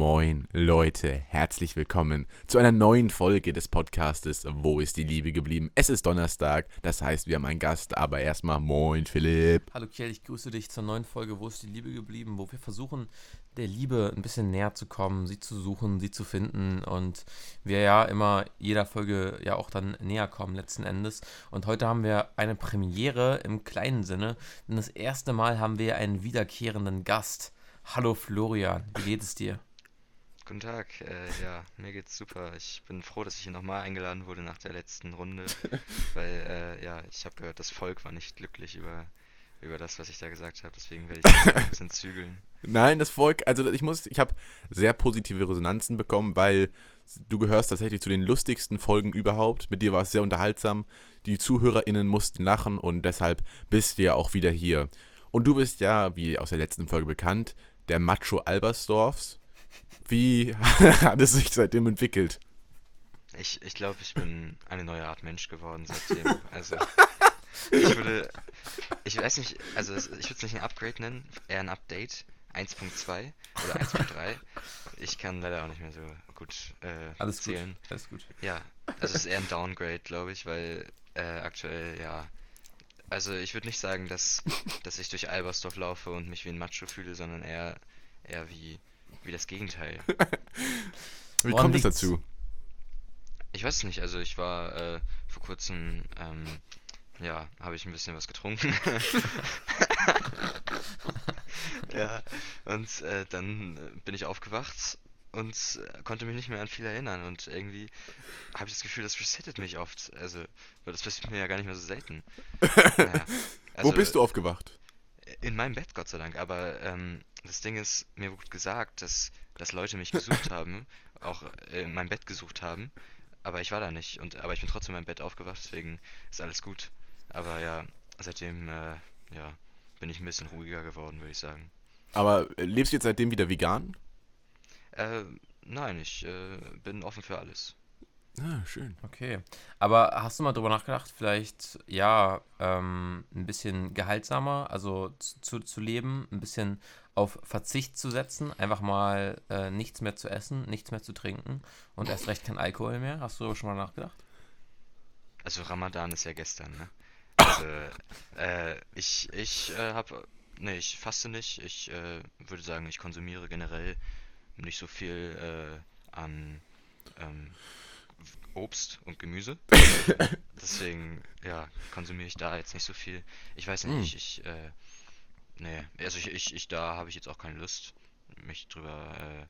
Moin Leute, herzlich willkommen zu einer neuen Folge des Podcastes Wo ist die Liebe geblieben? Es ist Donnerstag, das heißt wir haben einen Gast, aber erstmal Moin Philipp. Hallo Kiel, ich grüße dich zur neuen Folge Wo ist die Liebe geblieben? Wo wir versuchen der Liebe ein bisschen näher zu kommen, sie zu suchen, sie zu finden und wir ja immer jeder Folge ja auch dann näher kommen letzten Endes. Und heute haben wir eine Premiere im kleinen Sinne, denn das erste Mal haben wir einen wiederkehrenden Gast. Hallo Florian, wie geht es dir? Guten Tag, äh, ja, mir geht's super. Ich bin froh, dass ich hier nochmal eingeladen wurde nach der letzten Runde, weil, äh, ja, ich habe gehört, das Volk war nicht glücklich über, über das, was ich da gesagt habe, deswegen werde ich das ein bisschen zügeln. Nein, das Volk, also ich muss, ich habe sehr positive Resonanzen bekommen, weil du gehörst tatsächlich zu den lustigsten Folgen überhaupt. Mit dir war es sehr unterhaltsam. Die ZuhörerInnen mussten lachen und deshalb bist du ja auch wieder hier. Und du bist ja, wie aus der letzten Folge bekannt, der Macho Albersdorfs. Wie hat es sich seitdem entwickelt? Ich, ich glaube, ich bin eine neue Art Mensch geworden seitdem. Also, ich würde, ich weiß nicht, also ich würde es nicht ein Upgrade nennen, eher ein Update. 1.2 oder 1.3. Ich kann leider auch nicht mehr so gut äh, Alles zählen. gut, alles gut. Ja, also es ist eher ein Downgrade, glaube ich, weil äh, aktuell, ja. Also ich würde nicht sagen, dass, dass ich durch Albersdorf laufe und mich wie ein Macho fühle, sondern eher, eher wie, wie das Gegenteil. Wie Woran kommt es dazu? Ich weiß es nicht, also ich war äh, vor kurzem, ähm, ja, habe ich ein bisschen was getrunken. Ja, und äh, dann bin ich aufgewacht und konnte mich nicht mehr an viel erinnern und irgendwie habe ich das Gefühl, das resettet mich oft. Also, weil das passiert mir ja gar nicht mehr so selten. Naja, Wo also bist du aufgewacht? In meinem Bett, Gott sei Dank, aber ähm, das Ding ist, mir wurde gesagt, dass, dass Leute mich gesucht haben, auch äh, in meinem Bett gesucht haben, aber ich war da nicht und aber ich bin trotzdem in meinem Bett aufgewacht, deswegen ist alles gut. Aber ja, seitdem äh, ja, bin ich ein bisschen ruhiger geworden, würde ich sagen. Aber äh, lebst du jetzt seitdem wieder vegan? Äh, nein, ich äh, bin offen für alles. Ah, schön. Okay. Aber hast du mal drüber nachgedacht, vielleicht ja, ähm, ein bisschen gehaltsamer, also zu, zu leben, ein bisschen auf Verzicht zu setzen, einfach mal äh, nichts mehr zu essen, nichts mehr zu trinken und erst recht kein Alkohol mehr? Hast du darüber schon mal nachgedacht? Also Ramadan ist ja gestern, ne? Also, äh, ich, ich äh, hab, ne, ich faste nicht. Ich äh, würde sagen, ich konsumiere generell nicht so viel äh, an ähm, Obst und Gemüse. Deswegen, ja, konsumiere ich da jetzt nicht so viel. Ich weiß Mm. nicht, ich, äh, nee, also ich, ich, ich da habe ich jetzt auch keine Lust, mich drüber,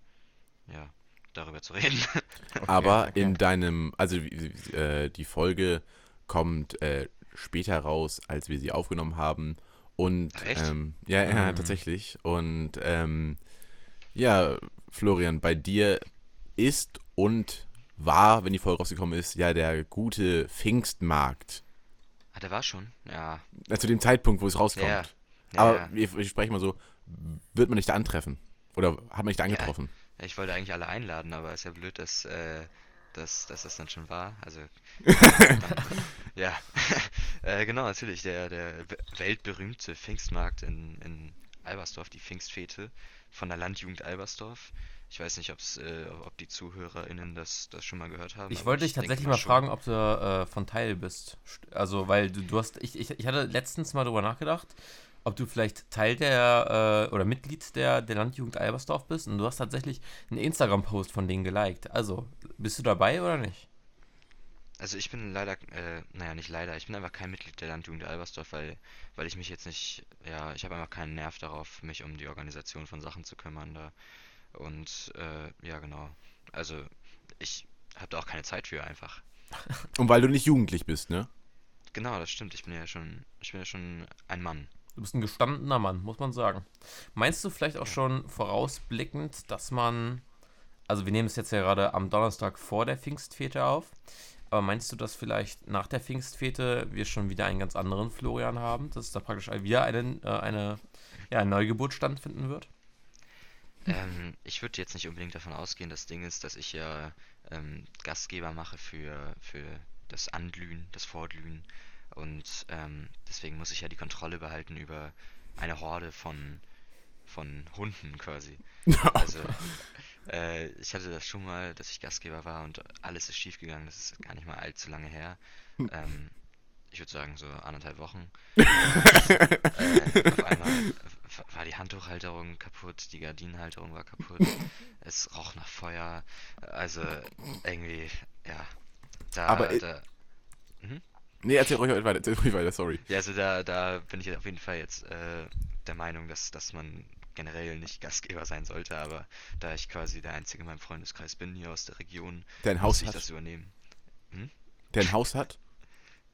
äh, ja, darüber zu reden. Aber okay. in deinem, also äh, die Folge kommt äh, später raus, als wir sie aufgenommen haben. Und Ach, echt? ähm, ja, ja, Mhm. tatsächlich. Und ähm, ja, Florian, bei dir ist und war, wenn die Folge rausgekommen ist, ja der gute Pfingstmarkt. Ah, der war schon, ja. Äh, zu dem Zeitpunkt, wo es rauskommt. Ja, ja, Aber ja. wir, wir sprechen mal so, wird man dich da antreffen? Oder hat man dich da Ja. angetroffen? Ja, Ich wollte eigentlich alle einladen, aber ist ja blöd, dass, äh, dass, dass das dann schon war. Also, ja. äh, genau, natürlich, der, der we- weltberühmte Pfingstmarkt in, in Albersdorf, die Pfingstfete von der Landjugend Albersdorf. Ich weiß nicht, ob's, äh, ob die ZuhörerInnen das, das schon mal gehört haben. Ich wollte dich tatsächlich mal schon. fragen, ob du äh, von Teil bist. St- Also, weil du, du hast, ich, ich, ich hatte letztens mal drüber nachgedacht, ob du vielleicht Teil der äh, oder Mitglied der, der Landjugend Albersdorf bist und du hast tatsächlich einen Instagram-Post von denen geliked. Also, bist du dabei oder nicht? Also ich bin leider, äh, naja, nicht leider, ich bin einfach kein Mitglied der Landjugend Albersdorf, weil, weil ich mich jetzt nicht, ja, ich habe einfach keinen Nerv darauf, mich um die Organisation von Sachen zu kümmern da. Und, äh, ja, genau. Also, ich habe da auch keine Zeit für einfach. Und weil du nicht jugendlich bist, ne? Genau, das stimmt, ich bin ja schon, ich bin ja schon ein Mann. Du bist ein gestandener Mann, muss man sagen. Meinst du vielleicht auch schon vorausblickend, dass man, also wir nehmen es jetzt ja gerade am Donnerstag vor der Pfingstfete auf, aber meinst du, dass vielleicht nach der Pfingstfete wir schon wieder einen ganz anderen Florian haben, dass da praktisch wieder eine, äh, eine ja, Neugeburt stattfinden wird? Ähm, ich würde jetzt nicht unbedingt davon ausgehen, das Ding ist, dass ich ja ähm, Gastgeber mache für, für das Anglühen, das Vorglühen. Und ähm, deswegen muss ich ja die Kontrolle behalten über eine Horde von, von Hunden quasi. Also, äh, ich hatte das schon mal, dass ich Gastgeber war und alles ist schief gegangen. Das ist gar nicht mal allzu lange her. Ähm, ich würde sagen, so anderthalb Wochen. äh, auf einmal war die Handtuchhalterung kaputt, die Gardinenhalterung war kaputt. Es roch nach Feuer. Also, irgendwie, ja. Da, Aber, da, Nee, erzähl ruhig weiter, erzähl ruhig weiter, sorry. ja, also da, da bin ich auf jeden Fall jetzt äh, der Meinung, dass, dass man generell nicht Gastgeber sein sollte, aber da ich quasi der Einzige in meinem Freundeskreis bin hier aus der Region, Der ein muss Haus ich hat. das übernehmen. Der ein Haus hat?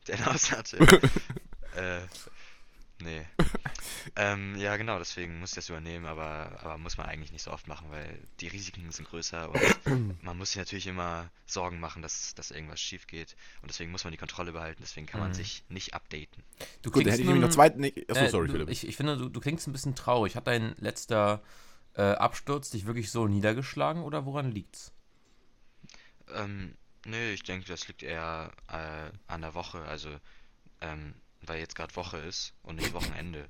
Der Haus hatte. äh, nee. ähm, ja, genau, deswegen muss ich das übernehmen, aber, aber muss man eigentlich nicht so oft machen, weil die Risiken sind größer und man muss sich natürlich immer Sorgen machen, dass, dass irgendwas schief geht und deswegen muss man die Kontrolle behalten, deswegen kann man Mhm. sich nicht updaten. Du Gut, dann hätte ich nämlich noch nun- zwei. Nee, achso, Äh, sorry, du, Philipp. ich, ich finde, du, du klingst ein bisschen traurig. Hat dein letzter äh, Absturz dich wirklich so niedergeschlagen oder woran liegt's? Ähm, nee, ich denke, das liegt eher äh, an der Woche, also ähm, weil jetzt gerade Woche ist und nicht Wochenende.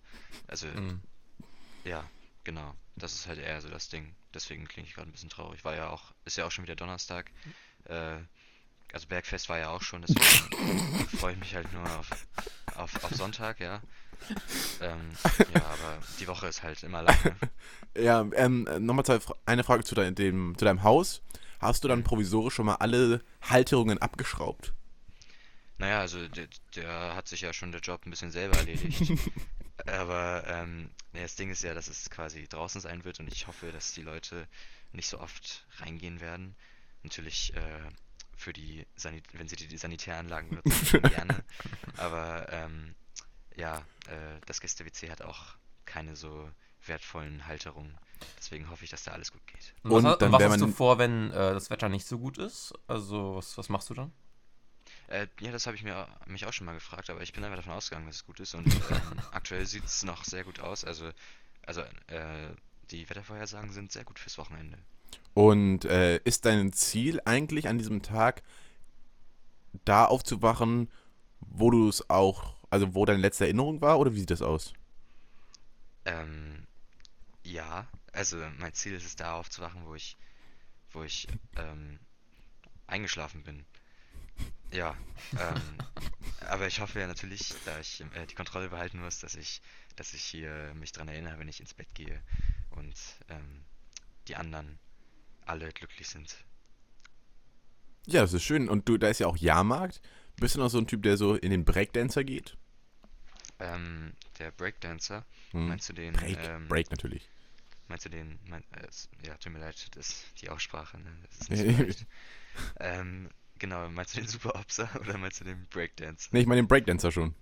Also Mhm. ja, genau. Das ist halt eher so das Ding. Deswegen klinge ich gerade ein bisschen traurig. War ja auch, ist ja auch schon wieder Donnerstag. Äh, also Bergfest war ja auch schon, deswegen freue ich mich halt nur auf, auf, auf Sonntag, ja. Ähm, ja, aber die Woche ist halt immer lang. Ja, ähm, nochmal zwei Fra- eine Frage zu, dein, dem, zu deinem Haus. Hast du dann provisorisch schon mal alle Halterungen abgeschraubt? Naja, also der, der hat sich ja schon der Job ein bisschen selber erledigt. Aber ähm, das Ding ist ja, dass es quasi draußen sein wird und ich hoffe, dass die Leute nicht so oft reingehen werden. Natürlich äh, für die Sanit wenn sie die, die Sanitäranlagen benutzen, gerne. Aber ähm, ja, äh, das Gäste-WC hat auch keine so wertvollen Halterungen. Deswegen hoffe ich, dass da alles gut geht. Und, Und was, dann was hast du vor, wenn äh, das Wetter nicht so gut ist? Also, was, was machst du dann? Äh, ja, das habe ich mir mich auch schon mal gefragt, aber ich bin einfach davon ausgegangen, dass es gut ist und ähm, aktuell sieht es noch sehr gut aus. Also, also äh, die Wettervorhersagen sind sehr gut fürs Wochenende. Und äh, ist dein Ziel eigentlich an diesem Tag, da aufzuwachen, wo du es auch, also wo deine letzte Erinnerung war, oder wie sieht das aus? Ähm, ja, also mein Ziel ist es, da aufzuwachen, wo ich, wo ich ähm, eingeschlafen bin. Ja, ähm, aber ich hoffe ja natürlich, da ich äh, die Kontrolle behalten muss, dass ich, dass ich hier mich dran erinnere, wenn ich ins Bett gehe und ähm, die anderen alle glücklich sind. Ja, das ist schön. Und du, da ist ja auch Jahrmarkt. Bist du noch so ein Typ, der so in den Breakdancer geht? Ähm, der Breakdancer, Hm. meinst du den, Break, ähm, Break natürlich. Meinst du den, mein, äh, ja, tut mir leid, das, die Aussprache, ne, das ist nicht so leicht. Ähm, genau, meinst du den Super Opser oder meinst du den Breakdancer? Nee, ich meine den Breakdancer schon.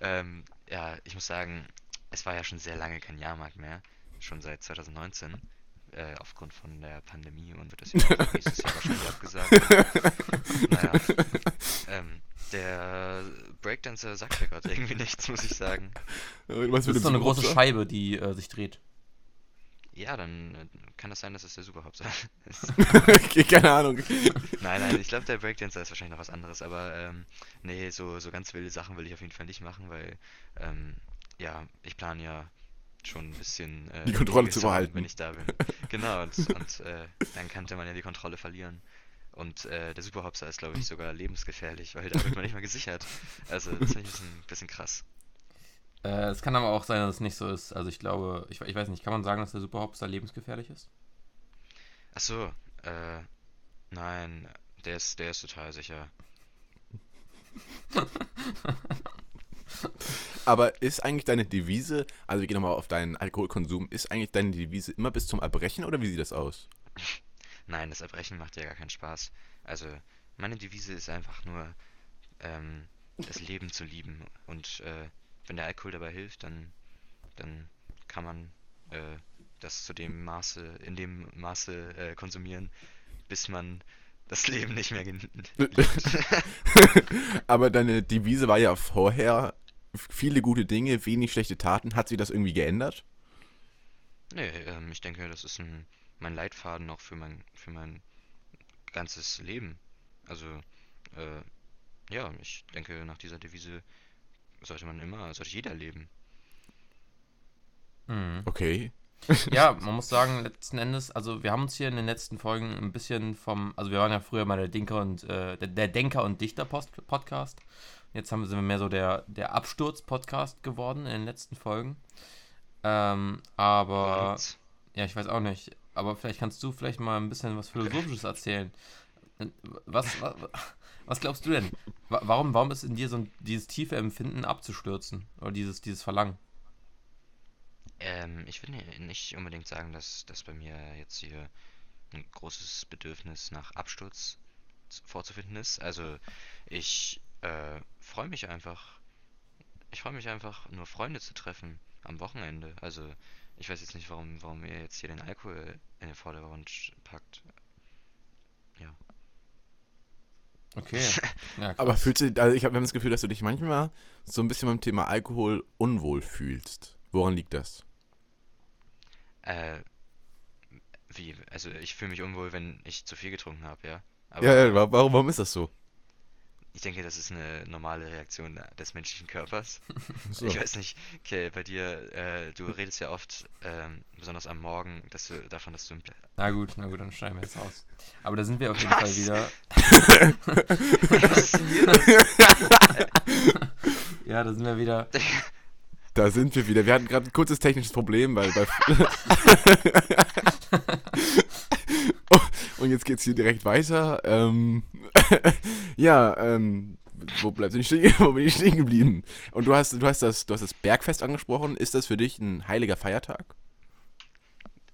Ähm, ja, ich muss sagen, es war ja schon sehr lange kein Jahrmarkt mehr, schon seit 2019, äh, aufgrund von der Pandemie und wird das ja auch nächstes Jahr wahrscheinlich abgesagt. Naja, ähm, der Breakdancer sagt ja gerade irgendwie nichts, muss ich sagen. Was Das ist so eine große Scheibe, die äh, sich dreht. Ja, dann äh, kann das sein, dass es der Superhopser ist. okay, keine Ahnung. Nein, nein, ich glaube, der Breakdancer ist wahrscheinlich noch was anderes, aber ähm, nee, so, so ganz wilde Sachen will ich auf jeden Fall nicht machen, weil, ähm, ja, ich plane ja schon ein bisschen äh, Die Kontrolle zu behalten. wenn ich da bin. Genau, und, und äh, dann könnte man ja die Kontrolle verlieren. Und äh, der Superhopser ist, glaube ich, sogar lebensgefährlich, weil da wird man nicht mal gesichert. Also, das finde ich ein bisschen, bisschen krass. Äh, es kann aber auch sein, dass es nicht so ist. Also, ich glaube, ich, ich weiß nicht, kann man sagen, dass der Superhopster lebensgefährlich ist? Ach so, äh, nein, der ist, der ist total sicher. Aber ist eigentlich deine Devise, also wir gehen nochmal auf deinen Alkoholkonsum, ist eigentlich deine Devise immer bis zum Erbrechen oder wie sieht das aus? Nein, das Erbrechen macht ja gar keinen Spaß. Also, meine Devise ist einfach nur, ähm, das Leben zu lieben. Und äh, wenn der Alkohol dabei hilft, dann, dann kann man äh, das zu dem Maße, in dem Maße äh, konsumieren, bis man das Leben nicht mehr gen- liebt. Aber deine Devise war ja vorher viele gute Dinge, wenig schlechte Taten. Hat sich das irgendwie geändert? Nee, ähm, ich denke, das ist ein, mein Leitfaden auch für mein, für mein ganzes Leben. Also, äh, ja, ich denke, nach dieser Devise sollte man immer, sollte jeder leben. Mhm. Okay. Ja, man muss sagen, letzten Endes, also wir haben uns hier in den letzten Folgen ein bisschen vom, also wir waren ja früher mal der Denker und äh, der, der Denker und Dichter Post Podcast. Jetzt haben, sind wir mehr so der, der Absturz-Podcast geworden in den letzten Folgen. Ähm, aber Und ja, ich weiß auch nicht. Aber vielleicht kannst du vielleicht mal ein bisschen was Philosophisches erzählen. Was, was, was glaubst du denn? Wa- Warum, warum ist in dir so ein, dieses tiefe Empfinden abzustürzen? Oder dieses, dieses Verlangen? Ähm, ich will ni- nicht unbedingt sagen, dass, dass bei mir jetzt hier ein großes Bedürfnis nach Absturz vorzufinden ist. Also ich äh, freue mich einfach. Ich freue mich einfach, nur Freunde zu treffen am Wochenende. Also ich weiß jetzt nicht, warum, warum ihr jetzt hier den Alkohol in den Vordergrund packt. Ja. Okay. Ja, Aber fühlst du, also ich habe das Gefühl, dass du dich manchmal so ein bisschen beim Thema Alkohol unwohl fühlst. Woran liegt das? Äh, wie? Also ich fühle mich unwohl, wenn ich zu viel getrunken habe, ja. Aber Ja, ja, wa- warum, warum ist das so? Ich denke, das ist eine normale Reaktion des menschlichen Körpers. So. Ich weiß nicht, okay, bei dir, äh, du redest ja oft, ähm, besonders am Morgen, dass du davon, dass du im Na gut, na gut, dann schneiden wir jetzt aus. Aber da sind wir auf jeden Fall Was? wieder. Hier los? Ja, da sind wir wieder. Da sind wir wieder. Wir hatten gerade ein kurzes technisches Problem, weil bei. Und jetzt geht's hier direkt weiter. Ähm, ja, ähm, wo bleibst du stehen? Wo bin ich stehen geblieben? Und du hast, du hast das, du hast das Bergfest angesprochen. Ist das für dich ein heiliger Feiertag?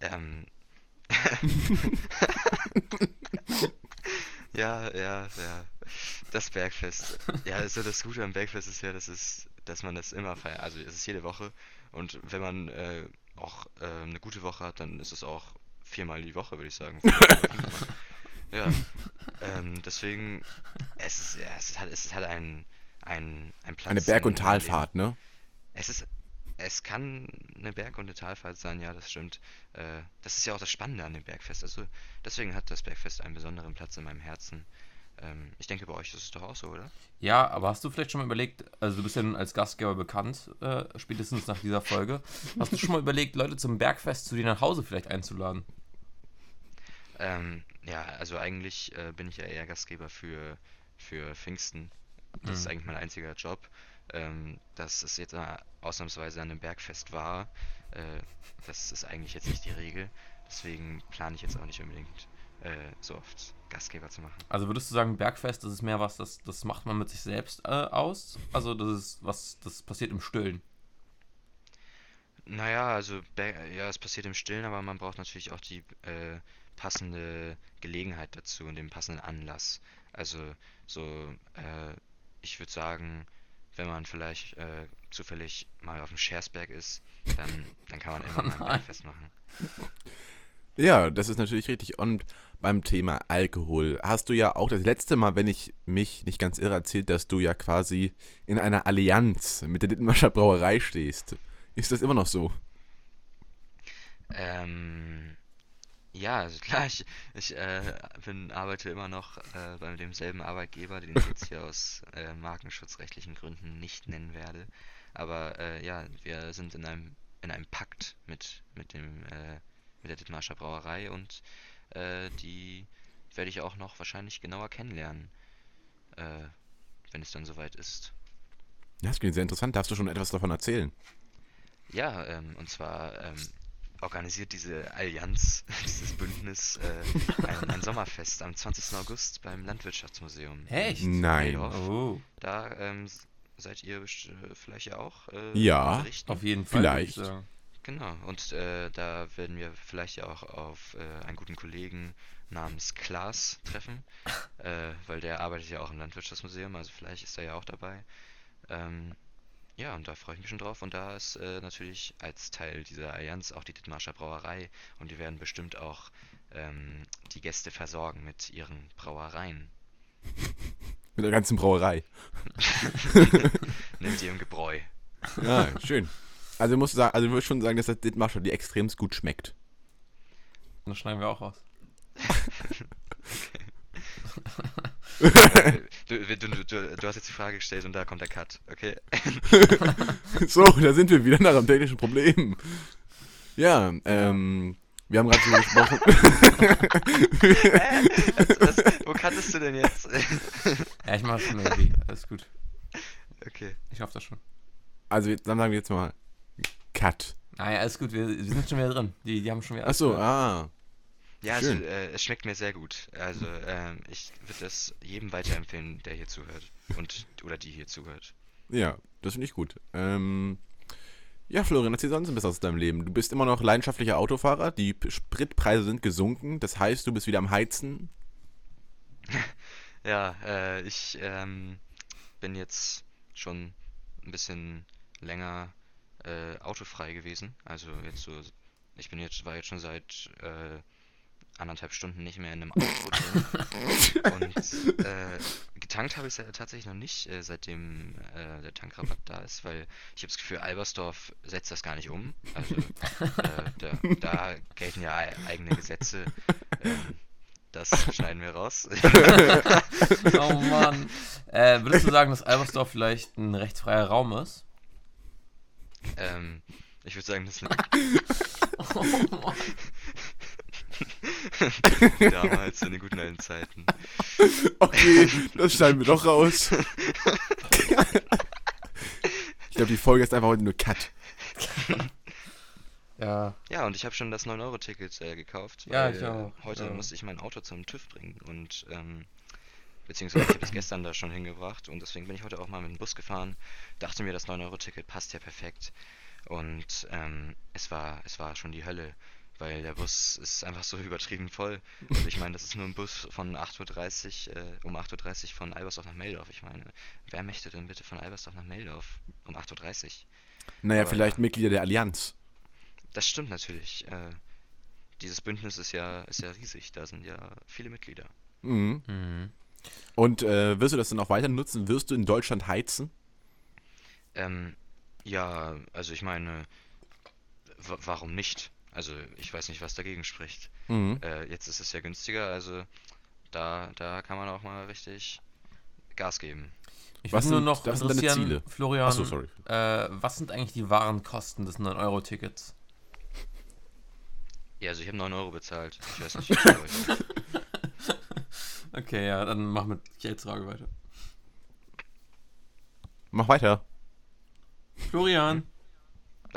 Ähm. Ja, ja, ja. Das Bergfest. Ja, also das Gute am Bergfest ist ja, dass es, dass man das immer feiert. Also es ist jede Woche. Und wenn man äh, auch äh, eine gute Woche hat, dann ist es auch viermal die Woche, würde ich sagen. Ja. Ähm, deswegen, es ist, ja, es ist halt, es ist halt ein, ein, ein Platz. Eine Berg- und. Talfahrt, ne? Es ist, es kann eine Berg- und eine Talfahrt sein, ja, das stimmt. Äh, das ist ja auch das Spannende an dem Bergfest. Also deswegen hat das Bergfest einen besonderen Platz in meinem Herzen. Ähm, ich denke, bei euch ist es doch auch so, oder? Ja, aber hast du vielleicht schon mal überlegt, also du bist ja nun als Gastgeber bekannt, äh, spätestens nach dieser Folge. Hast du schon mal überlegt, Leute zum Bergfest zu dir nach Hause vielleicht einzuladen? Ähm, ja, also eigentlich äh, bin ich ja eher Gastgeber für, für Pfingsten. Das ist Mhm. eigentlich mein einziger Job. Ähm, dass es jetzt ausnahmsweise an einem Bergfest war, äh, das ist eigentlich jetzt nicht die Regel. Deswegen plane ich jetzt auch nicht unbedingt äh, so oft Gastgeber zu machen. Also würdest du sagen, Bergfest, das ist mehr was, das, das macht man mit sich selbst äh, aus? Also das ist was, das passiert im Stillen. Naja, also ja, es passiert im Stillen, aber man braucht natürlich auch die äh, passende Gelegenheit dazu und den passenden Anlass. Also so, äh, ich würde sagen, wenn man vielleicht äh, zufällig mal auf dem Schersberg ist, dann, dann kann man immer mal ein. Bergfest machen. Ja, das ist natürlich richtig. Und beim Thema Alkohol hast du ja auch das letzte Mal, wenn ich mich nicht ganz irre, erzählt, dass du ja quasi in einer Allianz mit der Dittenmascher Brauerei stehst. Ist das immer noch so? Ähm, ja, also klar, ich, ich äh, bin, arbeite immer noch äh, bei demselben Arbeitgeber, den ich jetzt hier aus äh, markenschutzrechtlichen Gründen nicht nennen werde. Aber äh, ja, wir sind in einem in einem Pakt mit mit dem äh, mit der Dithmarscher Brauerei und äh, die werde ich auch noch wahrscheinlich genauer kennenlernen, äh, wenn es dann soweit ist. Ja, das klingt sehr interessant. Darfst du schon etwas davon erzählen? Ja, ähm, und zwar ähm, organisiert diese Allianz, dieses Bündnis, äh, ein, ein Sommerfest am 20. August beim Landwirtschaftsmuseum. Echt? Nein. Oh, Da ähm, seid ihr äh, vielleicht ja auch äh, Ja. berichten. auf jeden Fall. Vielleicht. Genau, und äh, da werden wir vielleicht ja auch auf äh, einen guten Kollegen namens Klaas treffen, äh, weil der arbeitet ja auch im Landwirtschaftsmuseum, also vielleicht ist er ja auch dabei. Ähm, ja, und da freue ich mich schon drauf. Und da ist äh, natürlich als Teil dieser Allianz auch die Dithmarscher Brauerei und die werden bestimmt auch ähm, die Gäste versorgen mit ihren Brauereien. Mit der ganzen Brauerei. Nimmt ihrem Gebräu. Ja, schön. Also musst du sagen, also ich würde schon sagen, dass das Ditmarscher die extremst gut schmeckt. Das schneiden wir auch raus. Äh, du, du, du, du, hast jetzt die Frage gestellt und da kommt der Cut, okay? So, da sind wir wieder nach einem technischen Problem. Ja, ähm, wir haben gerade so gesprochen. Was, wo kanntest du denn jetzt? Ja, ich mach schon irgendwie. Alles gut. okay. Ich schaff das schon. Also, dann sagen wir jetzt mal Cut. Naja, alles gut. Wir, wir sind schon wieder drin. Die, die haben schon wieder. Achso, ah. Ja, also, Schön. äh, es schmeckt mir sehr gut. Also, ähm, ich würde das jedem weiterempfehlen, der hier zuhört. Und, oder die hier zuhört. Ja, das finde ich gut. Ähm, ja, Florian, erzähl sonst ein bisschen aus deinem Leben. Du bist immer noch leidenschaftlicher Autofahrer. Die P- Spritpreise sind gesunken. Das heißt, du bist wieder am Heizen. Ja, äh, ich ähm, bin jetzt schon ein bisschen länger äh, autofrei gewesen. Also jetzt so, ich bin jetzt, war jetzt schon seit äh, anderthalb Stunden nicht mehr in einem Auto drin. Und äh, getankt habe ich es tatsächlich noch nicht, äh, seitdem äh, der Tankrabatt da ist, weil ich habe das Gefühl, Albersdorf setzt das gar nicht um. Also äh, da, da gelten ja ei- eigene Gesetze. Ähm, das schneiden wir raus. Oh Mann. Äh, würdest du sagen, dass Albersdorf vielleicht ein rechtsfreier Raum ist? Ähm, ich würde sagen, das Oh Mann. damals in den guten alten Zeiten. Okay, das schneiden wir doch raus. ich glaube, die Folge ist einfach heute nur Cut. Ja. Ja, und ich habe schon das 9-Euro-Ticket äh, gekauft, Ja, weil ich auch, heute ja. musste ich mein Auto zum TÜV bringen und ähm, beziehungsweise ich habe es gestern da schon hingebracht und deswegen bin ich heute auch mal mit dem Bus gefahren. Dachte mir, das 9-Euro-Ticket passt ja perfekt und ähm, es war es war schon die Hölle, weil der Bus ist einfach so übertrieben voll. Also ich meine, das ist nur ein Bus von 8.30 Uhr, äh, um 8.30 Uhr von Albersdorf nach Meldorf. Ich meine, wer möchte denn bitte von Albersdorf nach Meldorf um 8.30 Uhr? Naja, Aber vielleicht. Mitglieder der Allianz. Das stimmt natürlich. Äh, dieses Bündnis ist ja, ist ja riesig. Da sind ja viele Mitglieder. Mhm. Mhm. Und äh, wirst du das dann auch weiter nutzen? Wirst du in Deutschland heizen? Ähm, ja, also ich meine, wa- warum nicht? Also ich weiß nicht, was dagegen spricht. Mhm. Äh, jetzt ist es ja günstiger, also da, da kann man auch mal richtig Gas geben. Ich Was nur sind- noch was sind deine interessieren, Ziele? Florian, Achso, sorry. Äh, was sind eigentlich die wahren Kosten des 9-Euro-Tickets? Ja, also ich habe 9 Euro bezahlt. Ich weiß nicht, wie viel euch. Okay, ja, dann mach mit Geldfrage weiter. Mach weiter. Florian,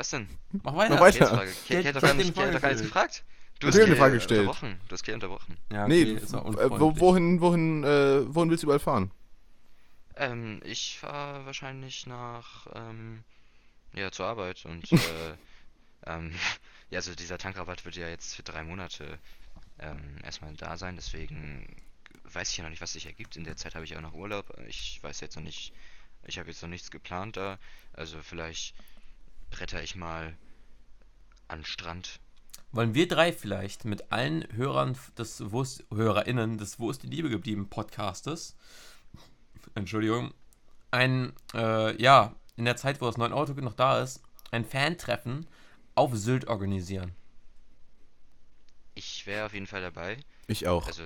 Was denn? mach weiter. Mach weiter. Kate, Kate hat doch gar nicht, Kate hat gar nichts gefragt. Du Natürlich eine Frage gestellt. unterbrochen. Du hast Kate unterbrochen. Ja, nee, okay, äh, unfreundlich. wohin, wohin, äh, wohin willst du überall fahren? Ähm, ich fahre wahrscheinlich nach, ähm, ja, zur Arbeit und, äh, ähm, ja, also dieser Tankrabatt wird ja jetzt für drei Monate, ähm, erstmal da sein, deswegen weiß ich ja noch nicht, was sich ergibt. In der Zeit habe ich auch noch Urlaub. Ich weiß jetzt noch nicht, ich habe jetzt noch nichts geplant da, also vielleicht bretter ich mal an den Strand. Wollen wir drei vielleicht mit allen Hörern des Wo ist, HörerInnen des Wo ist die Liebe geblieben Podcastes, Entschuldigung, ein, äh, ja, in der Zeit, wo das 9-Euro noch da ist, ein Fan-Treffen auf Sylt organisieren? Ich wäre auf jeden Fall dabei. Ich auch. Also,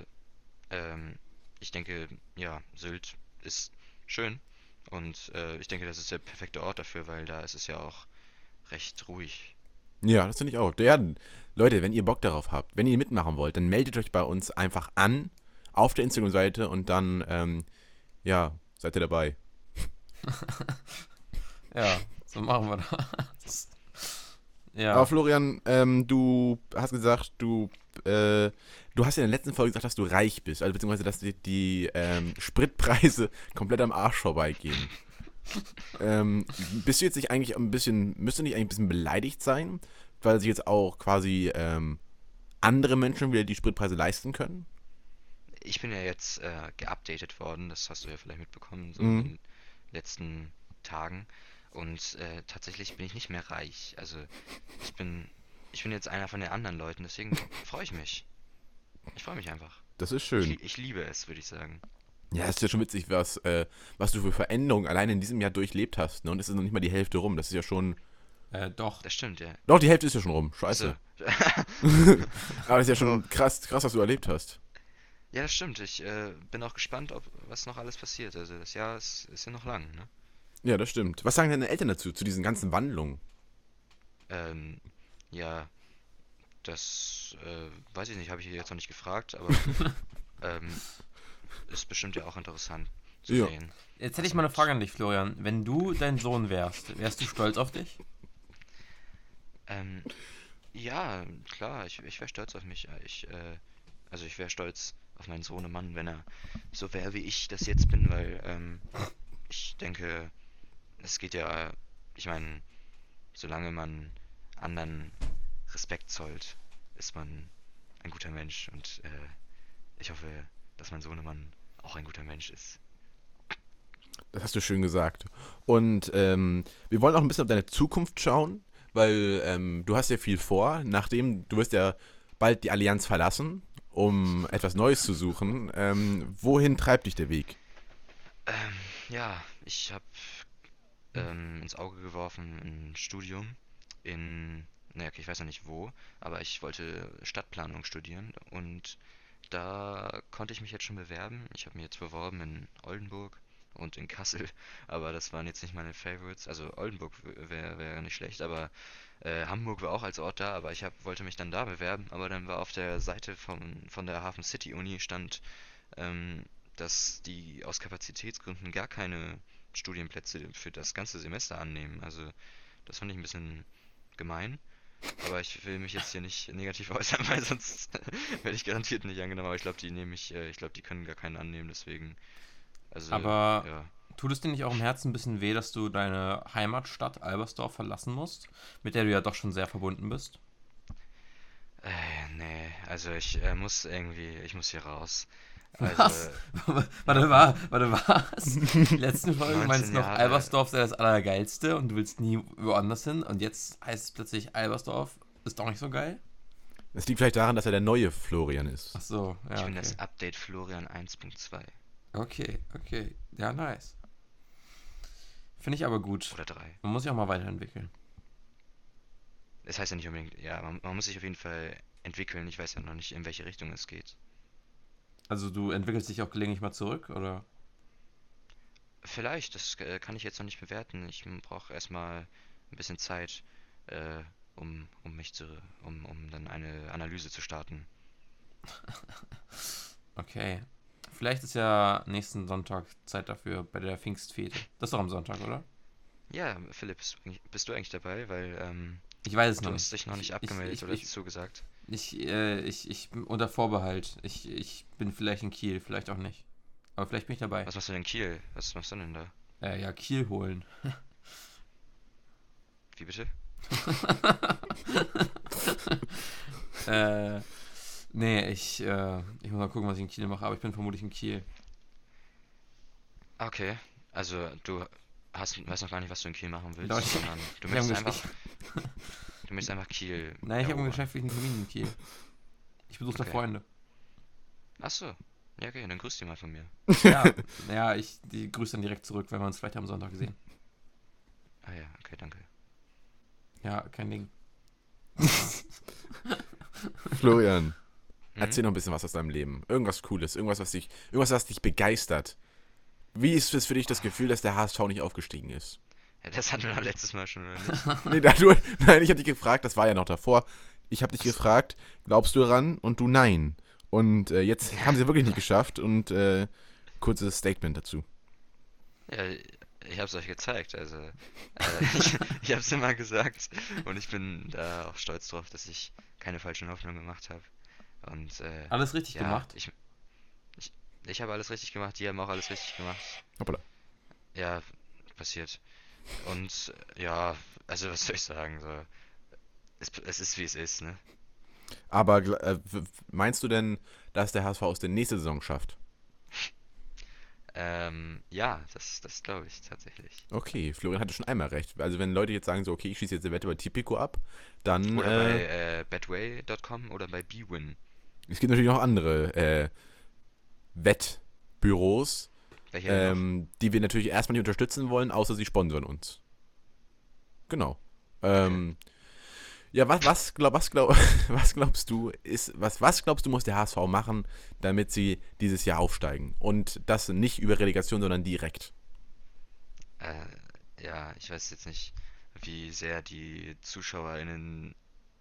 ähm, ich denke, ja, Sylt ist schön und äh, ich denke, das ist der perfekte Ort dafür, weil da ist es ja auch recht ruhig. Ja, das finde ich auch. Ja, Leute, wenn ihr Bock darauf habt, wenn ihr mitmachen wollt, dann meldet euch bei uns einfach an auf der Instagram-Seite und dann, ähm, ja, seid ihr dabei. Ja, so machen wir das. Ja. Aber Florian, ähm, du hast gesagt, du, äh, du hast ja in der letzten Folge gesagt, dass du reich bist, also beziehungsweise, dass die, die ähm, Spritpreise komplett am Arsch vorbeigehen. Ähm, bist du jetzt nicht eigentlich ein bisschen, müsst du nicht eigentlich ein bisschen beleidigt sein, weil sich jetzt auch quasi ähm, andere Menschen wieder die Spritpreise leisten können? Ich bin ja jetzt äh, geupdatet worden, das hast du ja vielleicht mitbekommen, so Mhm. in den letzten Tagen. Und äh, tatsächlich bin ich nicht mehr reich. Also ich bin, ich bin jetzt einer von den anderen Leuten, deswegen freue ich mich. Ich freue mich einfach. Das ist Ich, schön. li- ich liebe es, würde ich sagen. Ja, ist ja schon witzig, was, äh, was du für Veränderungen allein in diesem Jahr durchlebt hast. Ne? Und es ist noch nicht mal die Hälfte rum. Das ist ja schon. Äh, doch. Das stimmt, ja. Doch, die Hälfte ist ja schon rum. Scheiße. Also, Aber das ist ja schon krass, krass, was du erlebt hast. ja, das stimmt. Ich äh, bin auch gespannt, ob was noch alles passiert. Also das Jahr ist, ist ja noch lang, ne? Ja, das stimmt. Was sagen deine Eltern dazu, zu diesen ganzen Wandlungen? Ähm, ja, das äh, weiß ich nicht, habe ich jetzt noch nicht gefragt, aber ähm, ist bestimmt ja auch interessant zu Ja. sehen. Jetzt hätte ich mal eine Frage an dich, Florian. Wenn du dein Sohn wärst, wärst du stolz auf dich? Ähm, ja, klar, ich, ich wäre stolz auf mich. Ich, äh, also ich wäre stolz auf meinen Sohnemann, wenn er so wäre, wie ich das jetzt bin, weil ähm, ich denke, es geht ja, ich meine, solange man anderen Respekt zollt, ist man ein guter Mensch und äh, ich hoffe, dass mein Sohnemann auch ein guter Mensch ist. Das hast du schön gesagt. Und ähm, wir wollen auch ein bisschen auf deine Zukunft schauen, weil ähm, du hast ja viel vor. Nachdem du wirst ja bald die Allianz verlassen, um etwas Neues zu suchen. Ähm, wohin treibt dich der Weg? Ähm, ja, ich habe ähm, ins Auge geworfen ein Studium in, naja, okay, ich weiß noch nicht wo, aber ich wollte Stadtplanung studieren und da konnte ich mich jetzt schon bewerben. Ich habe mich jetzt beworben in Oldenburg und in Kassel, aber das waren jetzt nicht meine Favorites. Also Oldenburg wäre wär nicht schlecht, aber äh, Hamburg war auch als Ort da, aber ich hab, wollte mich dann da bewerben, aber dann war auf der Seite von, von der Hafen City Uni stand, ähm, dass die aus Kapazitätsgründen gar keine Studienplätze für das ganze Semester annehmen. Also das fand ich ein bisschen gemein. Aber ich will mich jetzt hier nicht negativ äußern, weil sonst werde ich garantiert nicht angenommen. Aber ich glaube, die nehme ich, äh, ich glaube, die können gar keinen annehmen, deswegen. Also, Aber- ja. Tut es dir nicht auch im Herzen ein bisschen weh, dass du deine Heimatstadt Albersdorf verlassen musst, mit der du ja doch schon sehr verbunden bist? Äh, nee, also ich äh, muss irgendwie, ich muss hier raus. Also, Was? warte, war, warte, was? Die letzten Folgen 19 meinst du noch, Jahre. Albersdorf sei das Allergeilste und du willst nie woanders hin und jetzt heißt es plötzlich, Albersdorf ist doch nicht so geil? Es liegt vielleicht daran, dass er der neue Florian ist. Ach so, ich ja, bin okay. das Update Florian 1.2 Okay, okay. Ja, nice. Finde ich aber gut. oder 3. Man muss sich auch mal weiterentwickeln. Das heißt ja nicht unbedingt, ja, man, man muss sich auf jeden Fall entwickeln. Ich weiß ja noch nicht, in welche Richtung es geht. Also du entwickelst dich auch gelegentlich mal zurück, oder? Vielleicht, das äh, kann ich jetzt noch nicht bewerten. Ich brauche erstmal ein bisschen Zeit, äh, um, um mich zu, um, um dann eine Analyse zu starten. Okay. Vielleicht ist ja nächsten Sonntag Zeit dafür bei der Pfingstfete. Das ist doch am Sonntag, oder? Ja, Philipp, bist, du eigentlich- bist du eigentlich dabei? Weil ähm, Ich weiß es du noch hast nicht. dich noch nicht Ich- abgemeldet ich, oder ich, zugesagt. ich, äh, ich, ich bin unter Vorbehalt. Ich, ich bin vielleicht in Kiel, vielleicht auch nicht. Aber vielleicht bin ich dabei. Was machst du denn in Kiel? Was machst du denn da? Äh, ja, Kiel holen. Wie bitte? Äh, nee, ich, äh, ich muss mal gucken, was ich in Kiel mache, aber ich bin vermutlich in Kiel. Okay, also du hast, weißt noch gar nicht, was du in Kiel machen willst, ich- sondern du möchtest einfach, du möchtest einfach Kiel Nein, ich habe einen geschäftlichen Termin in Kiel. Ich besuche da Okay. Freunde. Ach so, ja okay, dann grüß die mal von mir. Ja, ja, ich die grüße dann direkt zurück, wenn wir uns vielleicht am Sonntag gesehen. Ah ja, okay, danke. Ja, kein Ding. Florian, Mhm. erzähl noch ein bisschen was aus deinem Leben. Irgendwas Cooles, irgendwas, was dich, irgendwas, was dich begeistert. Wie ist es für dich das Gefühl, dass der HSV nicht aufgestiegen ist? Ja, das hatten wir letztes Mal schon? Nee, da, du, nein, ich habe dich gefragt, das war ja noch davor. Ich habe dich gefragt, glaubst du daran? Und du nein. Und äh, jetzt haben sie wirklich nicht geschafft. Und äh, kurzes Statement dazu. Ja, ich hab's euch gezeigt, also äh, ich, ich hab's immer gesagt und ich bin da auch stolz drauf, dass ich keine falschen Hoffnungen gemacht habe. Und äh, Alles richtig ja, gemacht. ich, ich, habe alles richtig gemacht, die haben auch alles richtig gemacht. Hoppala. Ja, passiert. Und äh, ja, also was soll ich sagen, so es, es ist wie es ist, ne? Aber äh, meinst du denn, dass der HSV aus der nächste Saison schafft? Ähm, ja, das, das glaube ich tatsächlich. Okay, Florian hatte schon einmal recht. Also wenn Leute jetzt sagen so, okay, ich schließe jetzt eine Wette bei Tipico ab, dann Oder bei äh, äh, betway.com oder bei bwin. es gibt natürlich noch andere äh, Wettbüros, ähm, die wir natürlich erstmal nicht unterstützen wollen, außer sie sponsern uns. Genau. Ähm, ja, was, was, glaub, was, glaub, was glaubst du, ist, was, was glaubst du, muss der HSV machen, damit sie dieses Jahr aufsteigen? Und das nicht über Relegation, sondern direkt. Äh, ja, ich weiß jetzt nicht, wie sehr die ZuschauerInnen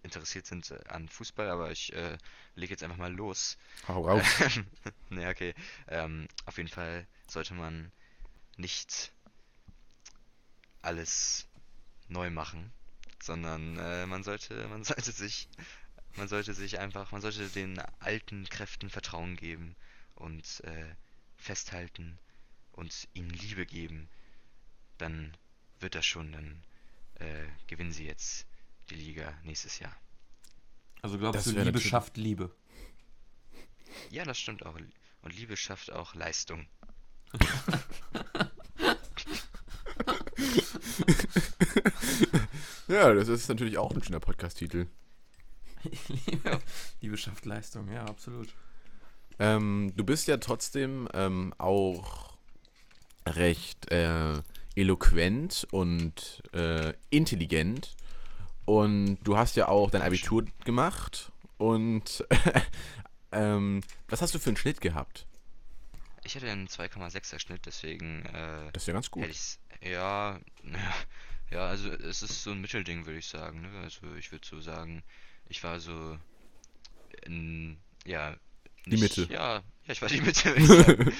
interessiert sind äh, an Fußball, aber ich äh, lege jetzt einfach mal los. Hau raus. ne, okay. Ähm, auf jeden Fall sollte man nicht alles neu machen, sondern äh, man sollte, man sollte sich, man sollte sich einfach, man sollte den alten Kräften Vertrauen geben und äh, festhalten und ihnen Liebe geben. Dann wird das schon, dann äh, gewinnen sie jetzt die Liga nächstes Jahr. Also glaubst Das du, Liebe schafft Liebe? Ja, das stimmt auch. Und Liebe schafft auch Leistung. ja, das ist natürlich auch ein schöner Podcast-Titel. Liebe, Liebe schafft Leistung, ja, absolut. Ähm, du bist ja trotzdem ähm, auch recht äh, eloquent und äh, intelligent. Und du hast ja auch dein Abitur gemacht. Und ähm, was hast du für einen Schnitt gehabt? Ich hatte einen 2,6er Schnitt, deswegen äh, Das ist ja ganz gut. Ja, ja, also es ist so ein Mittelding, würde ich sagen. Ne? Also ich würde so sagen, ich war so in, ja, Die Mitte. Ja, ja, ich war die Mitte,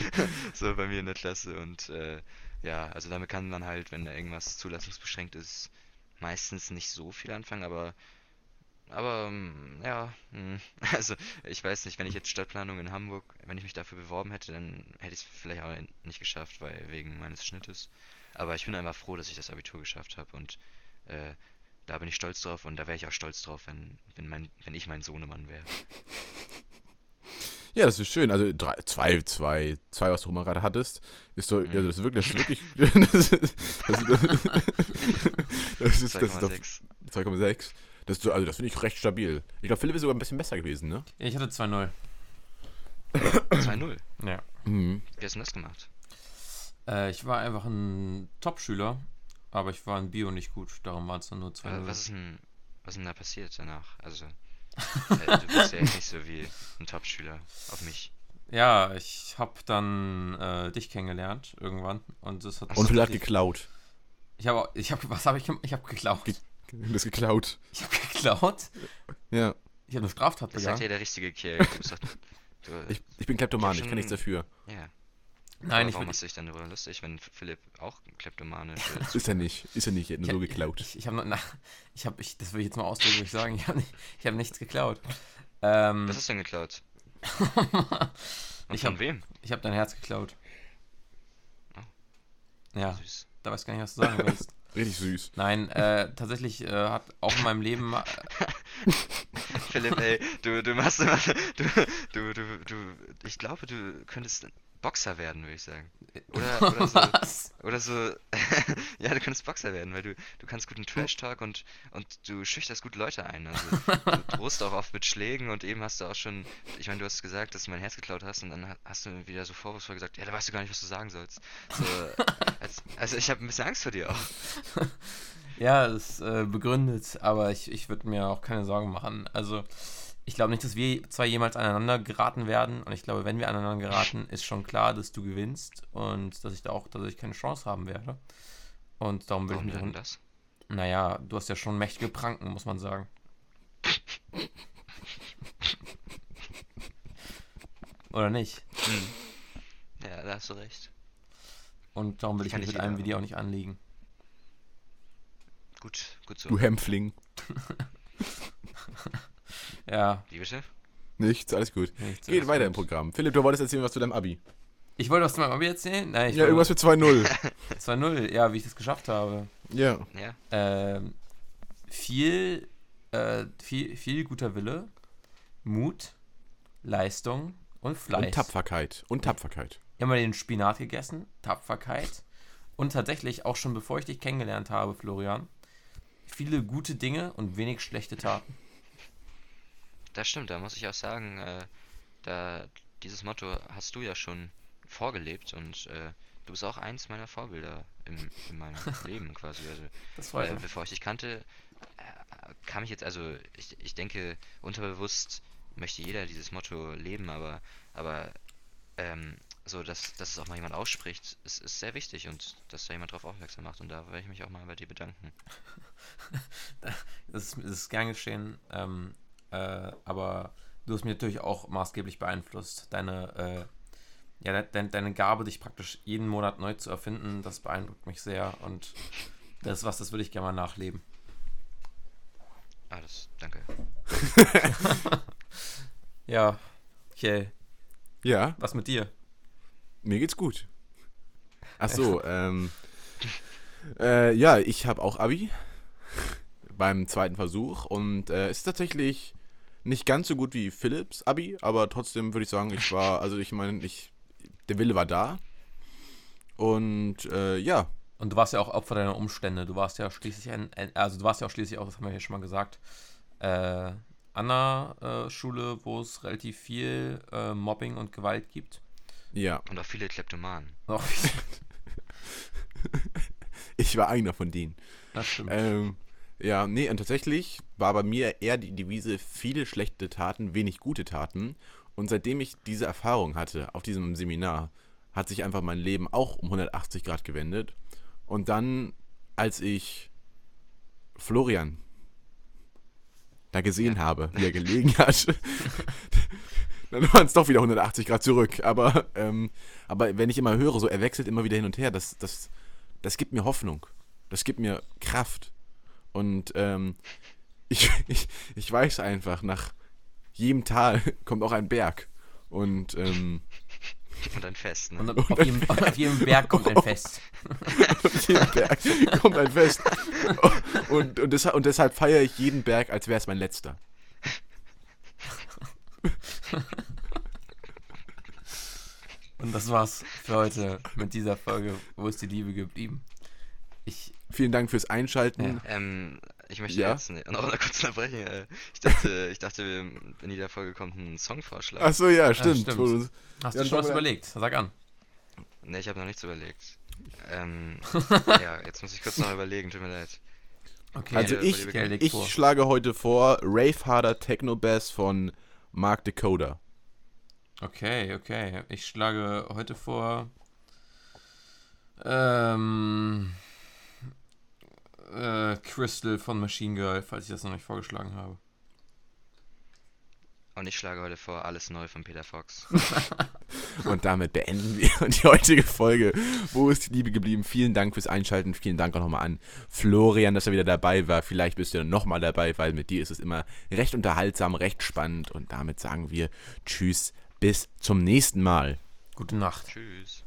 so bei mir in der Klasse und äh, ja, also damit kann man halt, wenn da irgendwas zulassungsbeschränkt ist, meistens nicht so viel anfangen, aber aber ähm, ja, hm, also ich weiß nicht, wenn ich jetzt Stadtplanung in Hamburg, wenn ich mich dafür beworben hätte, dann hätte ich es vielleicht auch nicht geschafft, weil wegen meines Schnittes. Aber ich bin einfach froh, dass ich das Abitur geschafft habe und äh, da bin ich stolz drauf und da wäre ich auch stolz drauf, wenn, wenn mein, wenn ich mein Sohnemann wäre. Ja, das ist schön. Also drei, zwei, zwei, zwei, was du mal gerade hattest, ist so, Mhm. ja, das ist wirklich, das ist wirklich, das ist, das ist, das ist, das ist doch 2,6. 2,6. Das ist also das finde ich recht stabil. Ich glaube, Philipp ist sogar ein bisschen besser gewesen, ne? Ja, ich hatte 2-0. 2-0. Ja. Mhm. Wie hast du denn das gemacht? Äh, ich war einfach ein Top-Schüler, aber ich war in Bio nicht gut, darum waren es dann nur Äh, 2-0. was ist denn, was ist denn da passiert danach? Also, äh, du bist ja jetzt nicht so wie ein Top-Schüler auf mich. Ja, ich habe dann äh, dich kennengelernt irgendwann und das hat Und tatsächlich- geklaut. Ich habe ich habe was habe ich? Ich habe geklaut. Ge- Das geklaut. Ich habe geklaut. Ja. Ich habe eine Straftat Das sagt begangen. ja der richtige Kerl. Du bist doch, du, Ich, ich bin Kleptoman, Ich ich kann nichts dafür. ja. Nein, ich warum machst du dich dann darüber lustig, wenn Philipp auch kleptomanisch ist? Ist er nicht. Ist er nicht. Er hat nur so geklaut. Ich, ich habe ich habe ich das will ich jetzt mal ausdrücklich sagen, ich habe ich habe nichts geklaut. Ähm, Was hast du denn geklaut? Ich von hab- wem? ich habe dein Herz geklaut. Ja, Süß. da weiß gar nicht, was du sagen willst. Richtig süß. Nein, äh, tatsächlich äh, hat auch in meinem Leben äh, Philipp, ey, du, du machst immer, du, du, du, du, ich glaube, du könntest Boxer werden, würde ich sagen. Oder, oder so, oder so, ja, du könntest Boxer werden, weil du, du kannst guten Trash-Talk und, und du schüchterst gut Leute ein. Also, du drohst auch oft mit Schlägen und eben hast du auch schon, ich meine, du hast gesagt, dass du mein Herz geklaut hast und dann ha- hast du wieder so vorwurfsvoll gesagt, ja, da weißt du gar nicht, was du sagen sollst. So, als, also ich habe ein bisschen Angst vor dir auch. Ja, ist äh, begründet, aber ich, ich würde mir auch keine Sorgen machen. Also, ich glaube nicht, dass wir zwei jemals aneinander geraten werden. Und ich glaube, wenn wir aneinander geraten, ist schon klar, dass du gewinnst und dass ich da auch tatsächlich keine Chance haben werde. Und darum will Warum ich mich denn das? Naja, du hast ja schon mächtige Pranken, muss man sagen. Oder nicht? Ja, da hast du recht. Und darum will ich kann mich mit einem Video auch nicht anlegen. Gut, gut so. Du Hämpfling. Ja. Wie bitte? Nichts, alles gut. nichts. Geht alles weiter gut. im Programm. Philipp, du wolltest erzählen was zu deinem Abi. Ich wollte was zu meinem Abi erzählen? Nein, ich ja, irgendwas für 2-0. 2-0, ja, wie ich das geschafft habe. ja. Ja, Ähm, viel, äh, viel, viel guter Wille, Mut, Leistung und Fleiß. Und Tapferkeit. Und Tapferkeit. Immer den Spinat gegessen, Tapferkeit. Und tatsächlich auch schon bevor ich dich kennengelernt habe, Florian, viele gute Dinge und wenig schlechte Taten. Das stimmt, da muss ich auch sagen, äh, da dieses Motto hast du ja schon vorgelebt und äh, du bist auch eins meiner Vorbilder im, in meinem Leben quasi. Also, äh, bevor ich dich kannte, äh, kam ich jetzt, also ich, ich denke, unterbewusst möchte jeder dieses Motto leben, aber, aber ähm, so, dass, dass es auch mal jemand ausspricht, ist, ist sehr wichtig und dass da jemand drauf aufmerksam macht und da werde ich mich auch mal bei dir bedanken. Das ist, das ist gern geschehen, ähm, äh, aber du hast mich natürlich auch maßgeblich beeinflusst. Deine, äh, ja, de, deine Gabe, dich praktisch jeden Monat neu zu erfinden, das beeindruckt mich sehr und das ist was, das würde ich gerne mal nachleben. Ah, das, danke. Ja, okay. Ja, Was mit dir? mir geht's gut. Ach so, ähm. Äh, ja, ich habe auch Abi beim zweiten Versuch und äh, ist tatsächlich nicht ganz so gut wie Philips Abi, aber trotzdem würde ich sagen, ich war, also ich meine, ich, der Wille war da. Und äh, ja, Und du warst ja auch Opfer deiner Umstände. Du warst ja schließlich ein, ein also du warst ja auch schließlich auch, das haben wir ja schon mal gesagt, äh, an einer äh, Schule, wo es relativ viel äh, Mobbing und Gewalt gibt. ja, Und auch viele Kleptomanen. Ich war einer von denen. das stimmt. Ähm, ja, nee, und tatsächlich war bei mir eher die Devise viele schlechte Taten, wenig gute Taten. Und seitdem ich diese Erfahrung hatte auf diesem Seminar, hat sich einfach mein Leben auch um 180 Grad gewendet. Und dann, als ich Florian da gesehen habe, wie er gelegen hat, dann waren es doch wieder 180 Grad zurück. Aber, ähm, aber wenn ich immer höre, so er wechselt immer wieder hin und her, das, das, das gibt mir Hoffnung. Das gibt mir Kraft. Und ähm, ich, ich, ich weiß einfach, nach jedem Tal kommt auch ein Berg. Und ähm, Und ein Fest, ne? Und dann auf jedem, auf jedem Berg kommt ein Fest. auf jedem Berg kommt ein Fest. Und, und, deshalb, und deshalb feiere ich jeden Berg, als wäre es mein letzter. Und das war's für heute mit dieser Folge. Wo ist die Liebe geblieben? Ich, Vielen Dank fürs Einschalten. Ähm, ich möchte Ja? jetzt noch mal kurz unterbrechen. Äh, ich dachte, ich dachte, in jeder Folge kommt ein Songvorschlag. Ach so, ja, stimmt. stimmt. Wo du- hast Ja, du schon was überlegt? Sag an. Ne, ich habe noch nichts überlegt. Ähm, ja, jetzt muss ich kurz noch überlegen, tut mir leid. Okay, Also Ja, ich, ich vor. schlage heute vor Rave Harder Techno Bass von Mark Dakota. Okay, okay. Ich schlage heute vor. Ähm. Äh, Crystal von Machine Girl, falls ich das noch nicht vorgeschlagen habe. Und ich schlage heute vor, alles neu von Peter Fox. Und damit beenden wir die heutige Folge. Wo ist die Liebe geblieben? Vielen Dank fürs Einschalten. Vielen Dank auch nochmal an Florian, dass er wieder dabei war. Vielleicht bist du ja nochmal dabei, weil mit dir ist es immer recht unterhaltsam, recht spannend. Und damit sagen wir Tschüss, bis zum nächsten Mal. Gute Nacht. Tschüss.